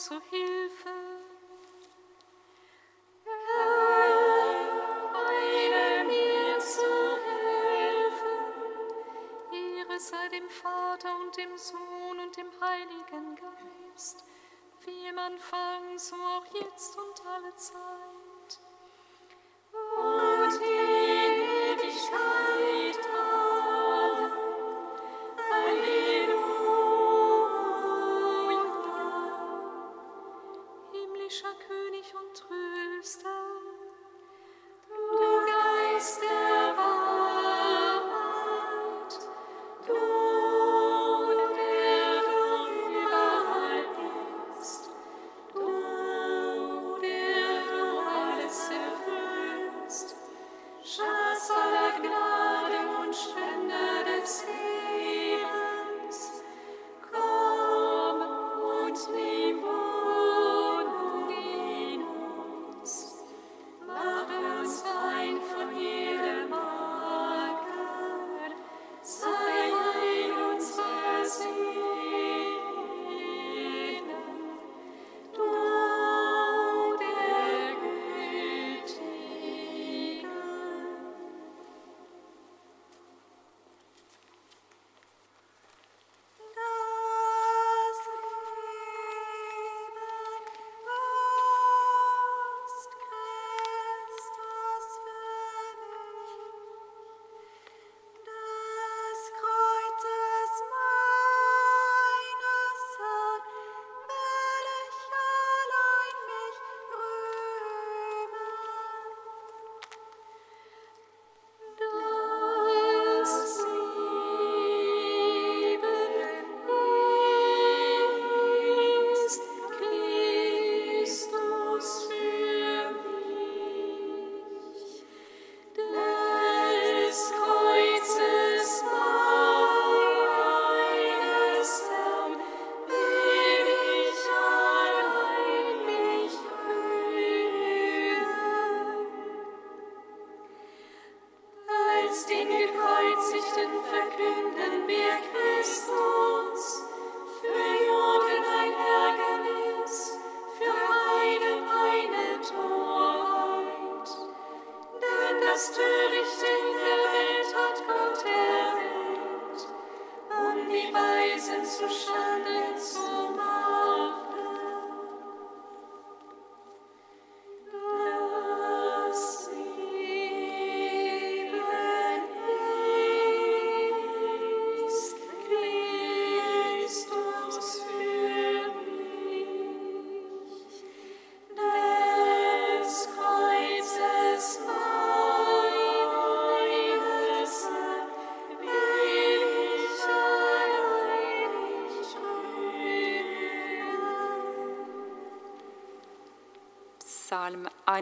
zu Hilfe. Eile mir zu Hilfe. Ehre sei dem Vater und dem Sohn und dem Heiligen Geist, wie im Anfang, so auch jetzt und alle Zeit Yesterday.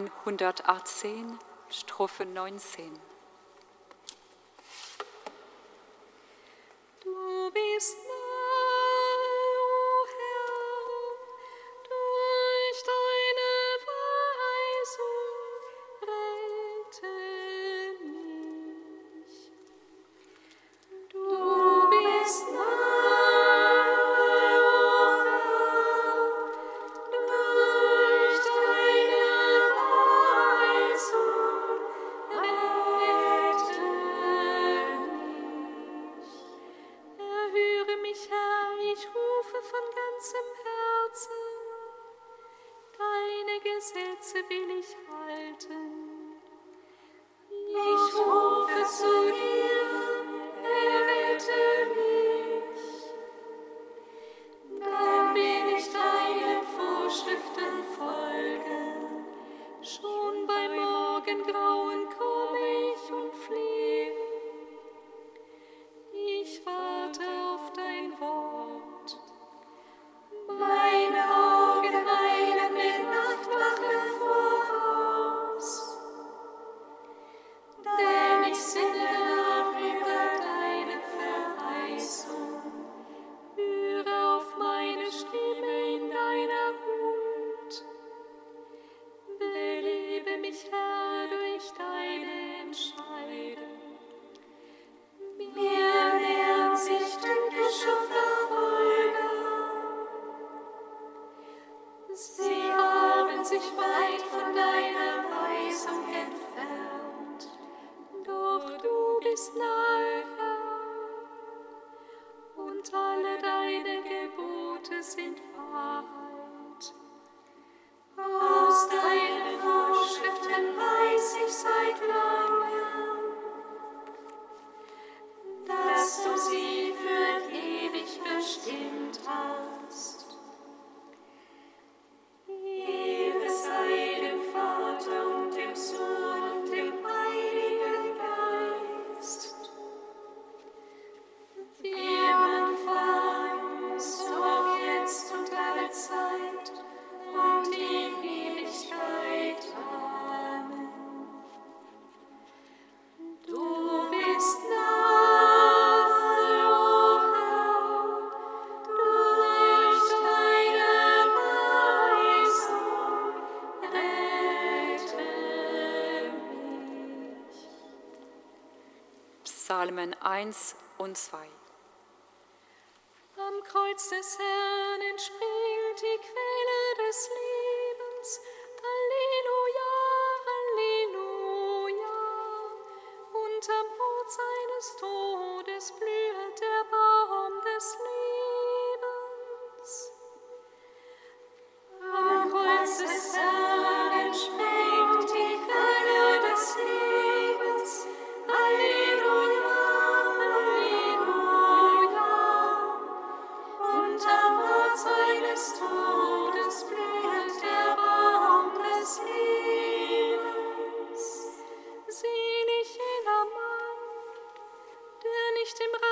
118, Strophe 19. und alle deine Gebote sind wahr. Psalmen 1 und 2. Am Kreuz des Herrn entspringt die Quelle des Lebens. durch dem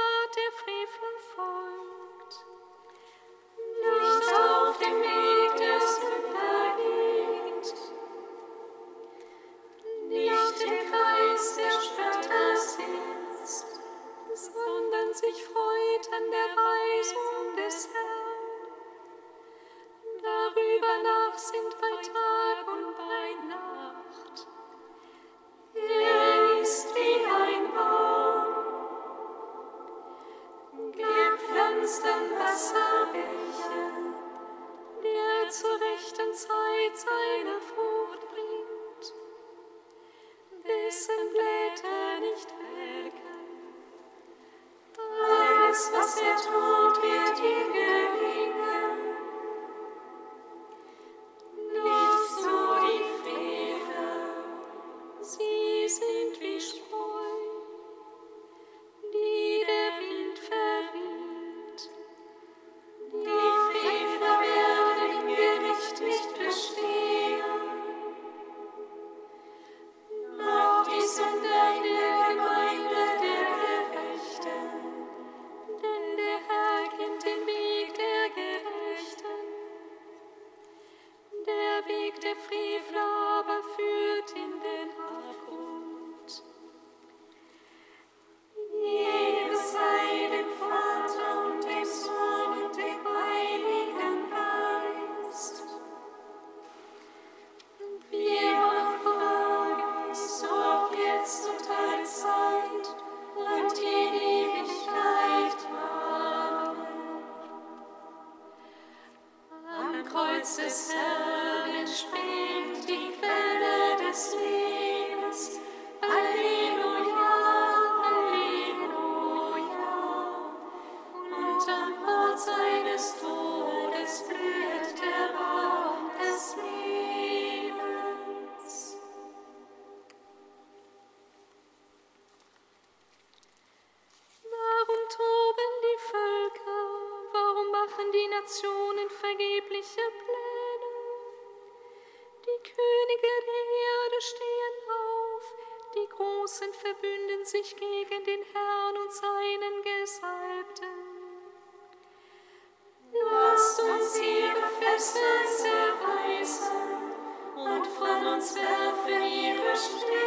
Christus erweisen und von uns werfen ihre Streben.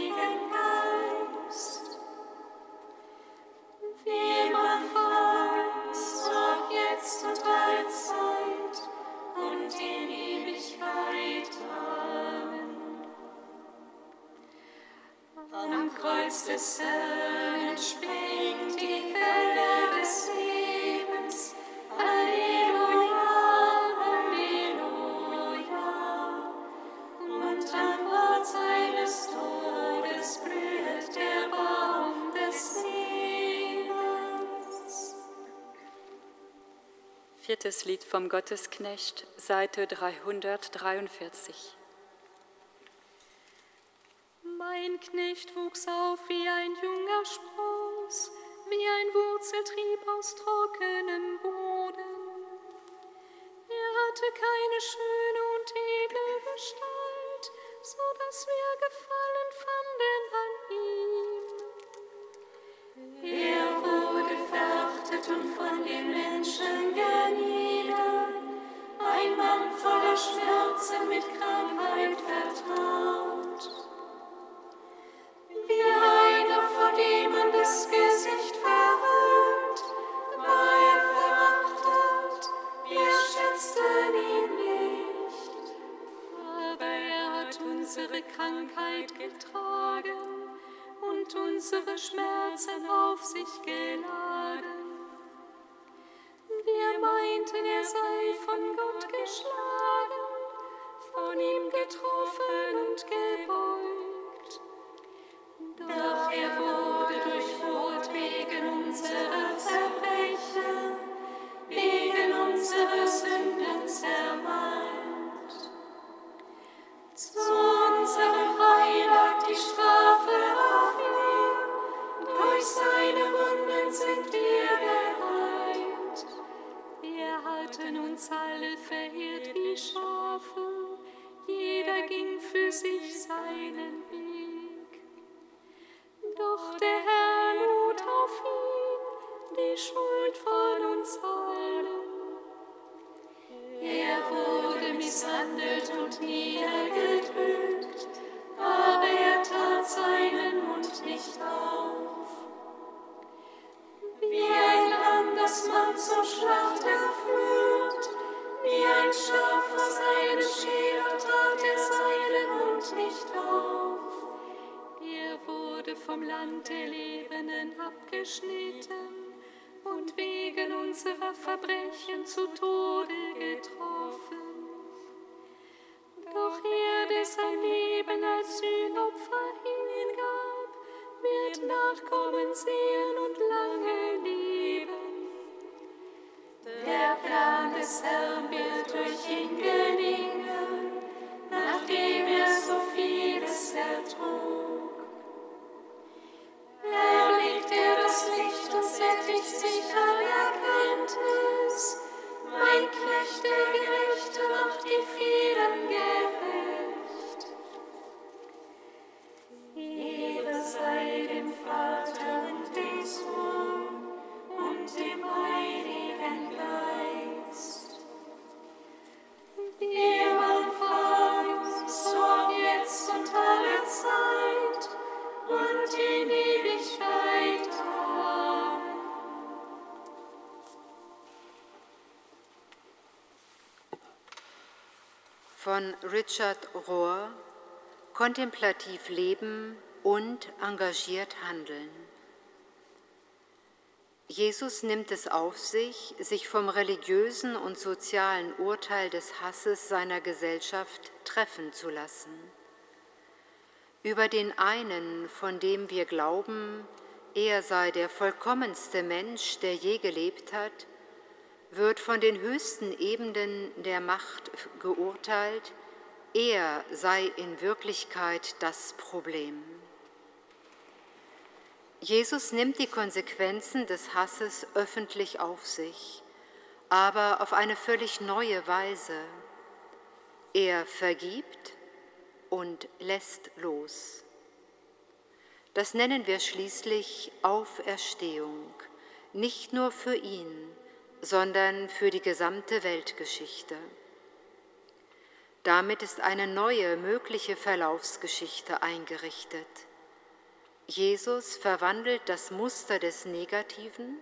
Viertes Lied vom Gottesknecht, Seite 343. Mein Knecht wuchs auf wie ein junger Spross, wie ein Wurzeltrieb aus trockenem Boden. Er hatte keine schöne und edle Gestalt, so dass wir Gefallen fanden an ihm. Er und von den Menschen geniedert, ein Mann voller Schmerzen mit Krankheit vertraut. Wie einer, vor dem man das Gesicht verhüllt, war er verachtet, wir schätzten ihn nicht. Aber er hat unsere Krankheit getragen und unsere Schmerzen auf sich geladen. Meinten, er sei von Gott geschlagen, von ihm getroffen und gebeugt. Doch er wurde durchbohrt wegen unserer Verbrechen, wegen unserer Sünden zermalmt. Zu uns alle verirrt wie Schafe, jeder ging für sich seinen Weg. Doch der Herr lud auf ihn die Schuld von uns allen. Er wurde misshandelt und niedergedrückt, aber er Scherer tat er seinen Mund nicht auf. Er wurde vom Land der Lebenden abgeschnitten und wegen unserer Verbrechen zu Tode getroffen. Doch er, der sein Leben als Sühnopfer hingab, wird Nachkommen sehen und lange leben. Der Plan des Herrn wird durch ihn gelingen, nachdem er so vieles ertrug. Er das Licht und sättigt sich an Erkenntnis. Von Richard Rohr Kontemplativ leben und engagiert handeln. Jesus nimmt es auf sich, sich vom religiösen und sozialen Urteil des Hasses seiner Gesellschaft treffen zu lassen. über den einen, von dem wir glauben, er sei der vollkommenste Mensch, der je gelebt hat, wird von den höchsten Ebenen der Macht geurteilt, er sei in Wirklichkeit das Problem. Jesus nimmt die Konsequenzen des Hasses öffentlich auf sich, aber auf eine völlig neue Weise. Er vergibt und lässt los. Das nennen wir schließlich Auferstehung, nicht nur für ihn, sondern für die gesamte Weltgeschichte. Damit ist eine neue mögliche Verlaufsgeschichte eingerichtet. Jesus verwandelt das Muster des Negativen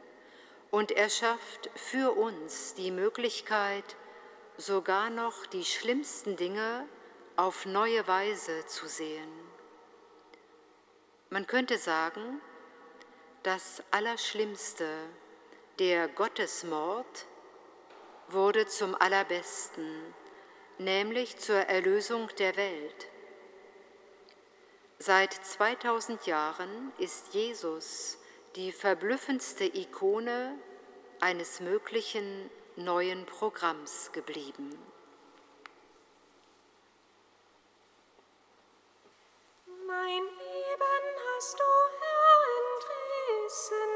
und er schafft für uns die Möglichkeit, sogar noch die schlimmsten Dinge auf neue Weise zu sehen. Man könnte sagen, das Allerschlimmste, der Gottesmord, wurde zum Allerbesten, nämlich zur Erlösung der Welt. Seit 2000 Jahren ist Jesus die verblüffendste Ikone eines möglichen neuen Programms geblieben. Mein Leben hast du, entrissen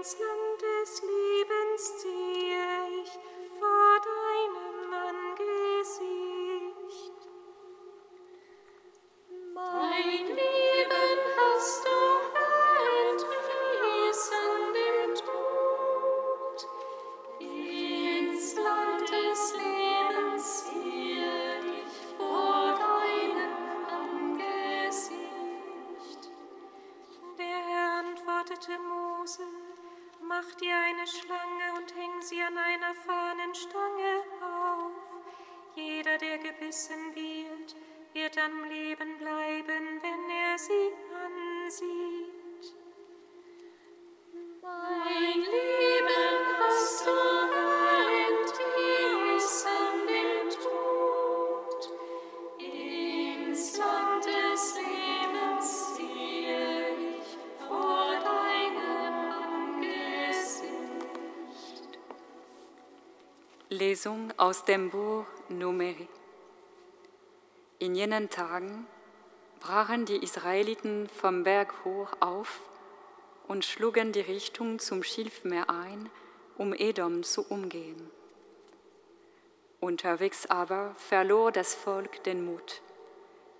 Ins Land des Lebens ziehe ich Lesung aus dem Buch Numeri. In jenen Tagen brachen die Israeliten vom Berg hoch auf und schlugen die Richtung zum Schilfmeer ein, um Edom zu umgehen. Unterwegs aber verlor das Volk den Mut.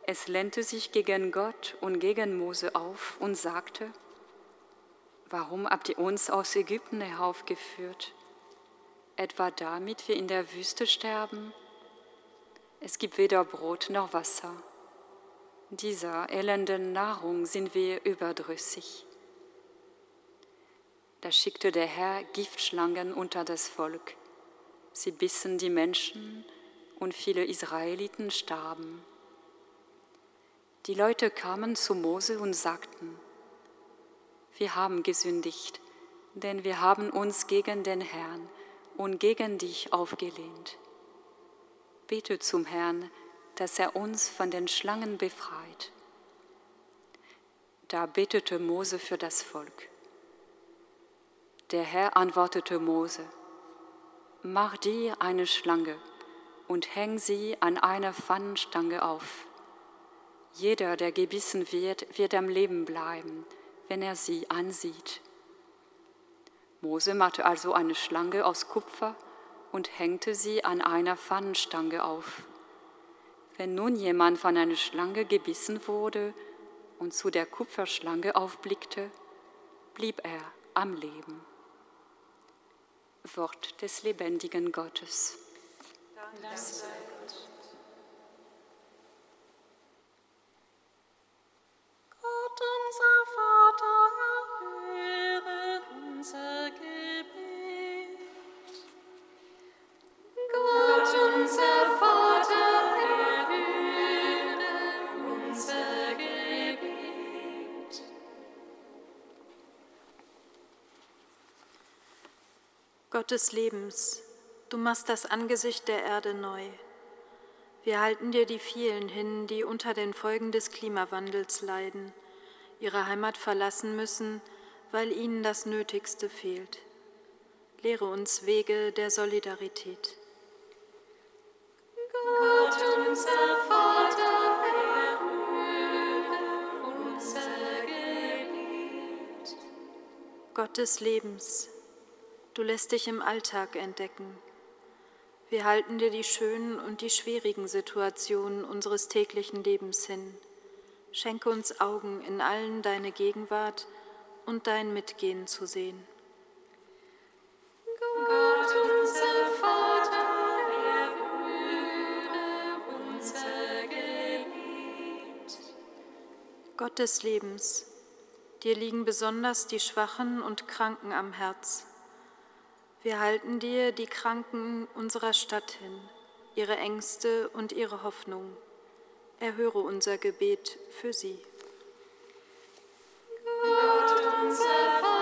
Es lehnte sich gegen Gott und gegen Mose auf und sagte, Warum habt ihr uns aus Ägypten heraufgeführt? Etwa damit wir in der Wüste sterben? Es gibt weder Brot noch Wasser. Dieser elenden Nahrung sind wir überdrüssig. Da schickte der Herr Giftschlangen unter das Volk. Sie bissen die Menschen und viele Israeliten starben. Die Leute kamen zu Mose und sagten, wir haben gesündigt, denn wir haben uns gegen den Herrn und gegen dich aufgelehnt. Bete zum Herrn, dass er uns von den Schlangen befreit. Da betete Mose für das Volk. Der Herr antwortete Mose, Mach dir eine Schlange und häng sie an einer Pfannenstange auf. Jeder, der gebissen wird, wird am Leben bleiben, wenn er sie ansieht. Mose machte also eine Schlange aus Kupfer und hängte sie an einer Pfannenstange auf. Wenn nun jemand von einer Schlange gebissen wurde und zu der Kupferschlange aufblickte, blieb er am Leben. Wort des lebendigen Gottes. Gott. Gott unser Vater, Gebet. Gott des Lebens, du machst das Angesicht der Erde neu. Wir halten dir die vielen hin, die unter den Folgen des Klimawandels leiden, ihre Heimat verlassen müssen, weil ihnen das Nötigste fehlt. Lehre uns Wege der Solidarität. Gott, unser Vater, erhöre unser Gebet. Gott des Lebens, du lässt dich im Alltag entdecken. Wir halten dir die schönen und die schwierigen Situationen unseres täglichen Lebens hin. Schenke uns Augen, in allen deine Gegenwart und dein Mitgehen zu sehen. Gott, unser Vater, erhöre unser Gebet. Gott des Lebens, dir liegen besonders die Schwachen und Kranken am Herz. Wir halten dir die Kranken unserer Stadt hin, ihre Ängste und ihre Hoffnung. Erhöre unser Gebet für sie. Gott, unser Vater,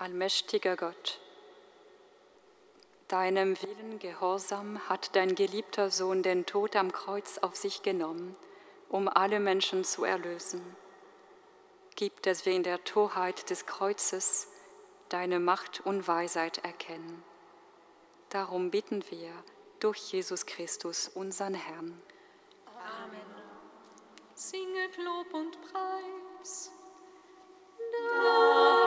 Allmächtiger Gott, deinem Willen gehorsam hat dein geliebter Sohn den Tod am Kreuz auf sich genommen, um alle Menschen zu erlösen. Gib, dass wir in der Torheit des Kreuzes deine Macht und Weisheit erkennen. Darum bitten wir durch Jesus Christus, unseren Herrn. singet Lob und Preis. Dank